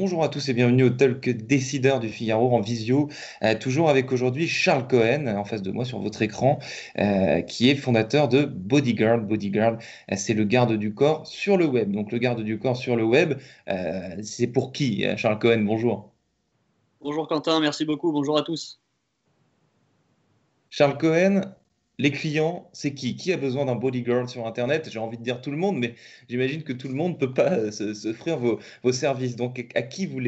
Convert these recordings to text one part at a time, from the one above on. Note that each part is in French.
Bonjour à tous et bienvenue au Talk Décideur du Figaro en visio. Euh, toujours avec aujourd'hui Charles Cohen en face de moi sur votre écran, euh, qui est fondateur de Bodyguard. Bodyguard, euh, c'est le garde du corps sur le web. Donc le garde du corps sur le web, c'est pour qui Charles Cohen, bonjour. Bonjour Quentin, merci beaucoup. Bonjour à tous. Charles Cohen, les clients, c'est qui? Qui a besoin d'un bodyguard sur Internet? J'ai envie de dire tout le monde, mais j'imagine que tout le monde ne peut pas euh, s'offrir vos, vos, services. Donc, à qui, vous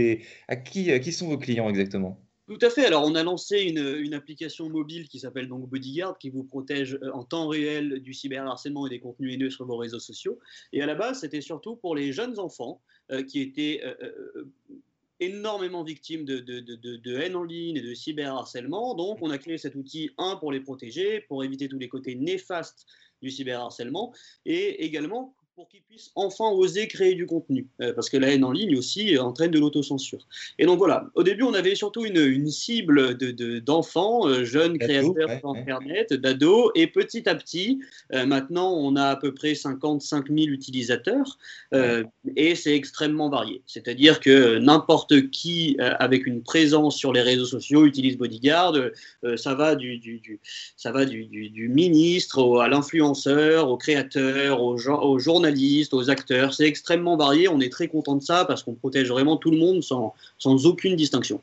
à qui, sont vos clients exactement? Tout à fait. Alors, on a lancé une, application mobile qui s'appelle donc Bodyguard, qui vous protège euh, en temps réel du cyberharcèlement et des contenus haineux sur vos réseaux sociaux. Et à la base, c'était surtout pour les jeunes enfants euh, qui étaient énormément victimes de, de, haine en ligne et de cyberharcèlement. Donc, on a créé cet outil, un, pour les protéger, pour éviter tous les côtés néfastes du cyberharcèlement, et également pour qu'ils puissent enfin oser créer du contenu. Euh, parce que la haine en ligne aussi entraîne de l'autocensure. Et donc voilà, au début, on avait surtout une, une cible d'enfants, de, euh, jeunes créateurs sur Internet, d'ados, et petit à petit, euh, maintenant, on a à peu près 55 000 utilisateurs, et c'est extrêmement varié. C'est-à-dire que n'importe qui avec une présence sur les réseaux sociaux utilise Bodyguard, ça va du, du, ça va du, du ministre à l'influenceur, au créateur, aux, aux journalistes, aux acteurs. C'est extrêmement varié. On est très content de ça parce qu'on protège vraiment tout le monde sans, sans aucune distinction.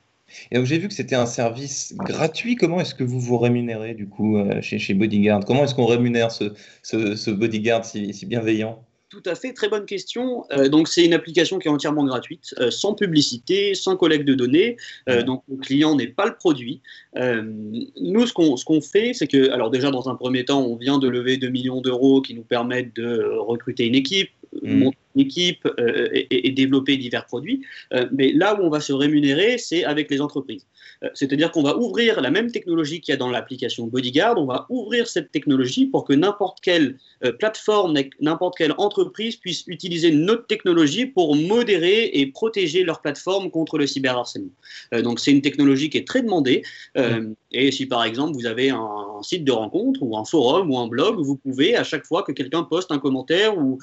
Et donc j'ai vu que c'était un service gratuit. Comment est-ce que vous vous rémunérez du coup euh, chez, chez Bodyguard? Comment est-ce qu'on rémunère ce, ce, Bodyguard si, si bienveillant? Tout à fait, très bonne question. Euh, donc, c'est une application qui est entièrement gratuite, euh, sans publicité, sans collecte de données. donc, le client n'est pas le produit. nous, ce qu'on ce qu'on fait, c'est que, alors déjà, dans un premier temps, on vient de lever 2 millions d'euros qui nous permettent de recruter une équipe, mm. monter équipe et, et, développer divers produits. mais là où on va se rémunérer, c'est avec les entreprises. C'est-à-dire qu'on va ouvrir la même technologie qu'il y a dans l'application Bodyguard, on va ouvrir cette technologie pour que n'importe quelle plateforme, n'importe quelle entreprise puissent utiliser notre technologie pour modérer et protéger leur plateforme contre le cyberharcèlement. Euh, donc c'est une technologie qui est très demandée. Euh, et si par exemple vous avez un, site de rencontre ou un forum ou un blog, vous pouvez à chaque fois que quelqu'un poste un commentaire ou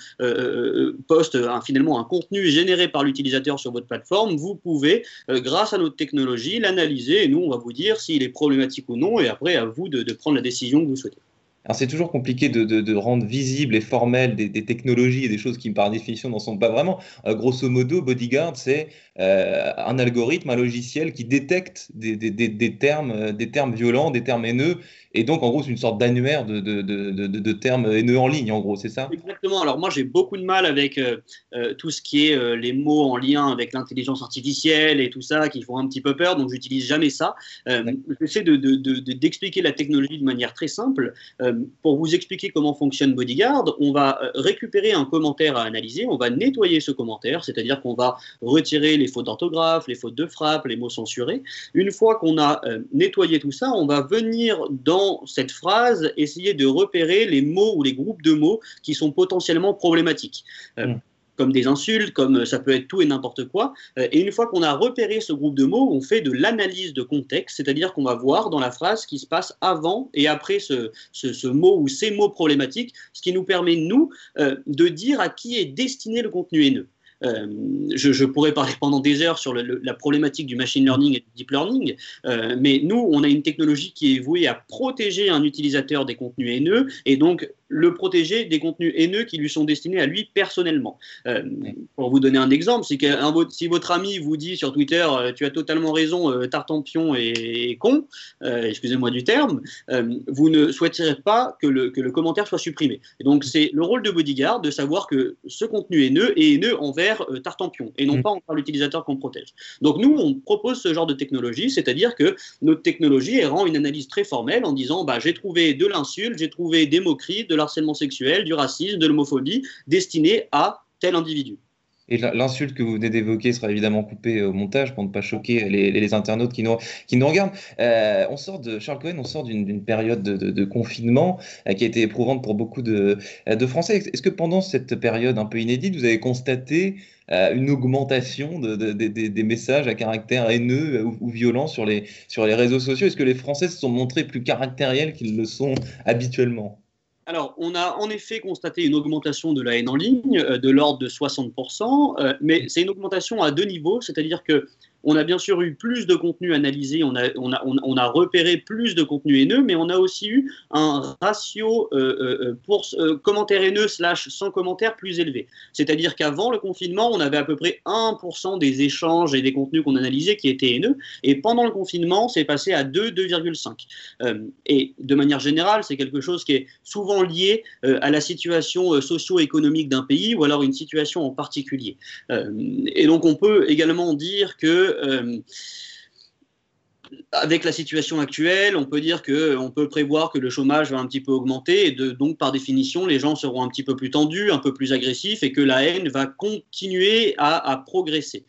euh, poste finalement un contenu généré par l'utilisateur sur votre plateforme, vous pouvez, grâce à notre technologie, l'analyser et nous on va vous dire s'il est problématique ou non et après à vous de prendre la décision que vous souhaitez. Alors c'est toujours compliqué de, rendre visibles et formelles des, technologies et des choses qui par définition n'en sont pas vraiment. Euh, grosso modo, Bodyguard, c'est euh, un algorithme, un logiciel qui détecte des, termes, euh, des termes violents, des termes haineux, et donc en gros c'est une sorte d'annuaire de, termes haineux en ligne, en gros, c'est ça? Exactement. Alors moi j'ai beaucoup de mal avec tout ce qui est les mots en lien avec l'intelligence artificielle et tout ça qui font un petit peu peur, donc j'utilise jamais ça. J'essaie d'expliquer la technologie de manière très simple pour vous expliquer comment fonctionne Bodyguard, on va euh, récupérer un commentaire à analyser, on va nettoyer ce commentaire, c'est-à-dire qu'on va retirer les fautes d'orthographe, les fautes de frappe, les mots censurés. Une fois qu'on a euh, nettoyé tout ça, on va venir dans cette phrase essayer de repérer les mots ou les groupes de mots qui sont potentiellement problématiques. Euh, mm comme des insultes, comme ça peut être tout et n'importe quoi. Euh, et une fois qu'on a repéré ce groupe de mots, on fait de l'analyse de contexte, c'est-à-dire qu'on va voir dans la phrase ce qui se passe avant et après ce, ce, mot ou ces mots problématiques, ce qui nous permet, nous, euh, de dire à qui est destiné le contenu haineux. Euh, je, pourrais parler pendant des heures sur la problématique du machine learning et du deep learning, mais nous, on a une technologie qui est vouée à protéger un utilisateur des contenus haineux, et donc le protéger des contenus haineux qui lui sont destinés à lui personnellement. Euh, pour vous donner un exemple, c'est que si votre ami vous dit sur Twitter euh, tu as totalement raison, euh, Tartampion est, con, excusez-moi du terme, vous ne souhaiterez pas que le, que le commentaire soit supprimé. Et donc c'est le rôle de bodyguard de savoir que ce contenu haineux est haineux envers Tartampion et non mm. pas envers l'utilisateur qu'on protège. Donc nous, on propose ce genre de technologie, c'est-à-dire que notre technologie rend une analyse très formelle en disant bah, j'ai trouvé de l'insulte, j'ai trouvé des moqueries, de l'harcèlement sexuel, du racisme, de l'homophobie, destiné à tel individu. Et l'insulte que vous venez d'évoquer sera évidemment coupée au montage pour ne pas choquer les, internautes qui nous, regardent. Euh, on sort de Charles Cohen, on sort d'une période de, confinement euh, qui a été éprouvante pour beaucoup de, de Français. Est-ce que pendant cette période un peu inédite, vous avez constaté euh, une augmentation des messages à caractère haineux ou, ou, violent sur les, sur les réseaux sociaux? Est-ce que les Français se sont montrés plus caractériels qu'ils le sont habituellement? Alors, on a en effet constaté une augmentation de la haine en ligne de l'ordre de 60%, mais c'est une augmentation à deux niveaux, c'est-à-dire que on a bien sûr eu plus de contenu analysé, on a, on a, on a repéré plus de contenu haineux, mais on a aussi eu un ratio euh, euh, euh, pour commentaires haineux slash sans commentaires plus élevé. C'est-à-dire qu'avant le confinement, on avait à peu près 1% des échanges et des contenus qu'on analysait qui étaient haineux, et pendant le confinement, c'est passé à 2, 2,5. et de manière générale, c'est quelque chose qui est souvent lié à la situation socio-économique d'un pays ou alors une situation en particulier. et donc on peut également dire que euh, avec la situation actuelle, on peut dire qu'on peut prévoir que le chômage va un petit peu augmenter et donc par définition, les gens seront un petit peu plus tendus, un peu plus agressifs et que la haine va continuer à, progresser.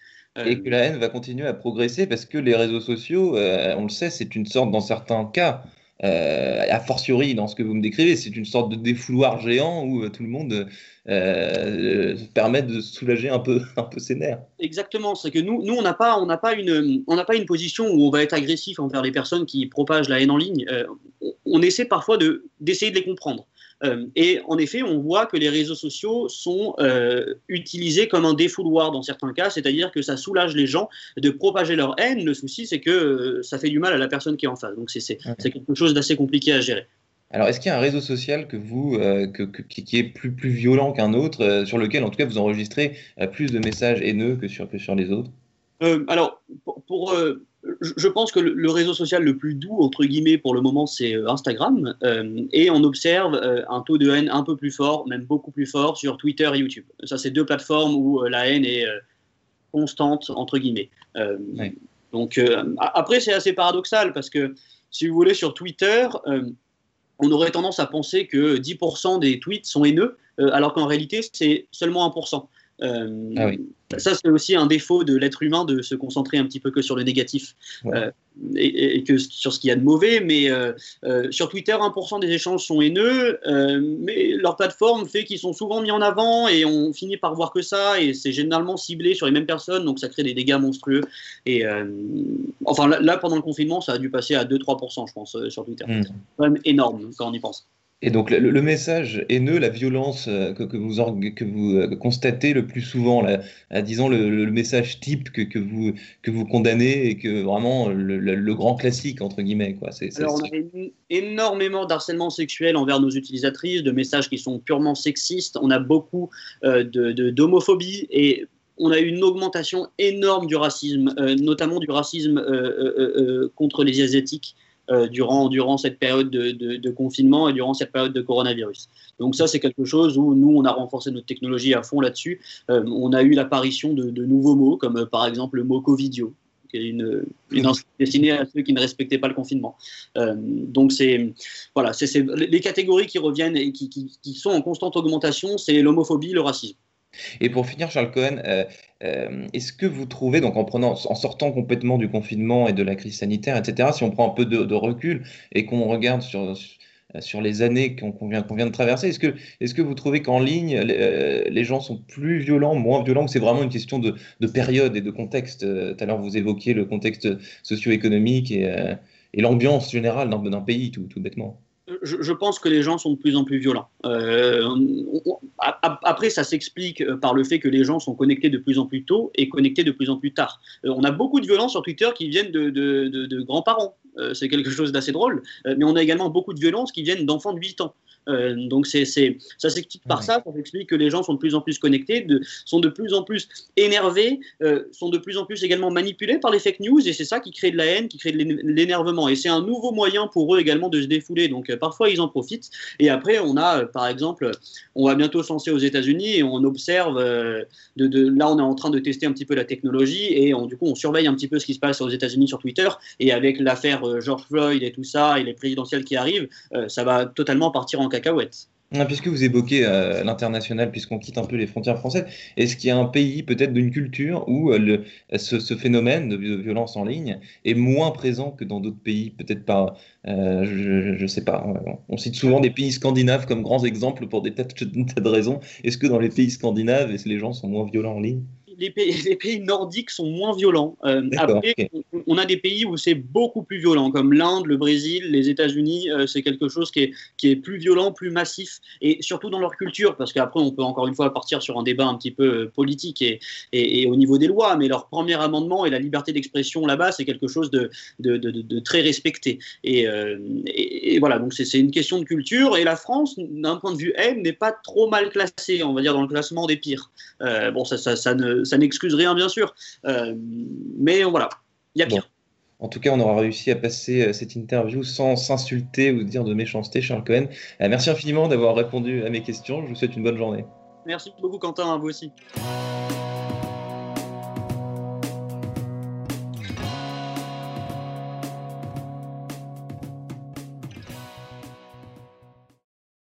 Et que la haine va continuer à progresser parce que les réseaux sociaux, euh, on le sait, c'est une sorte, dans certains cas, euh, a fortiori dans ce que vous me décrivez, c'est une sorte de défouloir géant où euh, tout le monde euh, permet de soulager un peu, un peu ses nerfs. Exactement, c'est que nous, nous on n'a pas, pas une, pas une position où on va être agressif envers les personnes qui propagent la haine en ligne. On essaie parfois de d'essayer de les comprendre. Euh, et en effet, on voit que les réseaux sociaux sont euh, utilisés comme un défouloir dans certains cas, c'est-à-dire que ça soulage les gens de propager leur haine. Le souci, c'est que euh, ça fait du mal à la personne qui est en face. Donc c'est quelque chose d'assez compliqué à gérer. Alors, est-ce qu'il y a un réseau social que vous, qui est plus, plus violent qu'un autre, sur lequel, en tout cas, vous enregistrez plus de messages haineux que sur, que sur les autres? Alors, pour, je pense que le réseau social le plus doux, entre guillemets, pour le moment, c'est euh, Instagram. Euh, et on observe euh, un taux de haine un peu plus fort, même beaucoup plus fort, sur Twitter et YouTube. Ça, c'est deux plateformes où la haine est constante, entre guillemets. Donc, après, c'est assez paradoxal parce que, si vous voulez, sur Twitter, on aurait tendance à penser que 10% des tweets sont haineux, alors qu'en réalité, c'est seulement 1%. Euh, ah ça, c'est aussi un défaut de l'être humain de se concentrer un petit peu que sur le négatif euh, et, que sur ce qu'il y a de mauvais. Mais euh, sur Twitter, 1% des échanges sont haineux, mais leur plateforme fait qu'ils sont souvent mis en avant et on finit par voir que ça. Et c'est généralement ciblé sur les mêmes personnes, donc ça crée des dégâts monstrueux. Et enfin, là, pendant le confinement, ça a dû passer à 2-3%, je pense, sur Twitter. Hmm. C'est quand même énorme quand on y pense. Et donc le, message haineux, la violence euh, que, que, vous, que vous euh, constatez le plus souvent, la, disons le, message type que, que, vous, que vous condamnez et que vraiment le, grand classique, entre guillemets. Quoi. Alors on a énormément d'harcèlement sexuel envers nos utilisatrices, de messages qui sont purement sexistes, on a beaucoup euh, d'homophobie et on a eu une augmentation énorme du racisme, notamment du racisme contre les Asiatiques. Euh, durant, durant cette période de, de, confinement et durant cette période de coronavirus. Donc ça, c'est quelque chose où nous, on a renforcé notre technologie à fond là-dessus. Euh, on a eu l'apparition de, de, nouveaux mots, comme euh, par exemple le mot Covidio, qui est une, une destinée à ceux qui ne respectaient pas le confinement. donc c'est voilà, c'est les catégories qui reviennent et qui, qui, qui sont en constante augmentation, c'est l'homophobie, le racisme. Et pour finir, Charles Cohen, euh, euh, est-ce que vous trouvez, donc en, prenant, en sortant complètement du confinement et de la crise sanitaire, etc., si on prend un peu de, recul et qu'on regarde sur, sur les années qu'on vient, vient, de traverser, est-ce que, est que vous trouvez qu'en ligne, euh, les, gens sont plus violents, moins violents, ou c'est vraiment une question de, de, période et de contexte? Tout à l'heure, vous évoquiez le contexte socio-économique et, et l'ambiance générale d'un pays, tout bêtement je, pense que les gens sont de plus en plus violents. Euh, après, ça s'explique euh, par le fait que les gens sont connectés de plus en plus tôt et connectés de plus en plus tard. Euh, on a beaucoup de violences sur Twitter qui viennent de, grands-parents. C'est quelque chose d'assez drôle. mais on a également beaucoup de violences qui viennent d'enfants de 8 ans. Euh, donc c'est, ça s'explique par ça, ça s'explique que les gens sont de plus en plus connectés, de, sont de plus en plus énervés, euh, sont de plus en plus également manipulés par les fake news, et c'est ça qui crée de la haine, qui crée de l'énervement. Et c'est un nouveau moyen pour eux également de se défouler. Donc euh, parfois ils en profitent. Et après on a, par exemple, on va bientôt se lancer aux États-Unis et on observe, de, de, là on est en train de tester un petit peu la technologie et on, du coup on surveille un petit peu ce qui se passe aux États-Unis sur Twitter. Et avec l'affaire George Floyd et tout ça et les présidentielles qui arrivent, ça va totalement partir en cacahuètes. Ah, puisque vous évoquez euh, l'international, puisqu'on quitte un peu les frontières françaises, est-ce qu'il y a un pays, peut-être d'une culture, où euh, ce, phénomène de, violence en ligne est moins présent que dans d'autres pays Peut-être pas, euh, je ne sais pas. On cite souvent des pays scandinaves comme grands exemples pour des tas de raisons. Est-ce que dans les pays scandinaves, les gens sont moins violents en ligne? Les, pays, les, pays, nordiques sont moins violents. Euh, après, on, a des pays où c'est beaucoup plus violent, comme l'Inde, le Brésil, les États-Unis. Euh, c'est quelque chose qui est, qui est plus violent, plus massif, et surtout dans leur culture, parce qu'après, on peut encore une fois partir sur un débat un petit peu euh, politique et, et, au niveau des lois, mais leur premier amendement et la liberté d'expression là-bas, c'est quelque chose de, de, de, très respecté. Et, et voilà, donc c'est une question de culture, et la France, d'un point de vue haine, n'est pas trop mal classée, on va dire, dans le classement des pires. bon, ça, ça, ça ça n'excuse rien, bien sûr. Euh, mais voilà, il y a pire. En tout cas, on aura réussi à passer euh, cette interview sans s'insulter ou dire de méchanceté, Charles Cohen. Euh, merci infiniment d'avoir répondu à mes questions. Je vous souhaite une bonne journée. Merci beaucoup, Quentin, à vous aussi.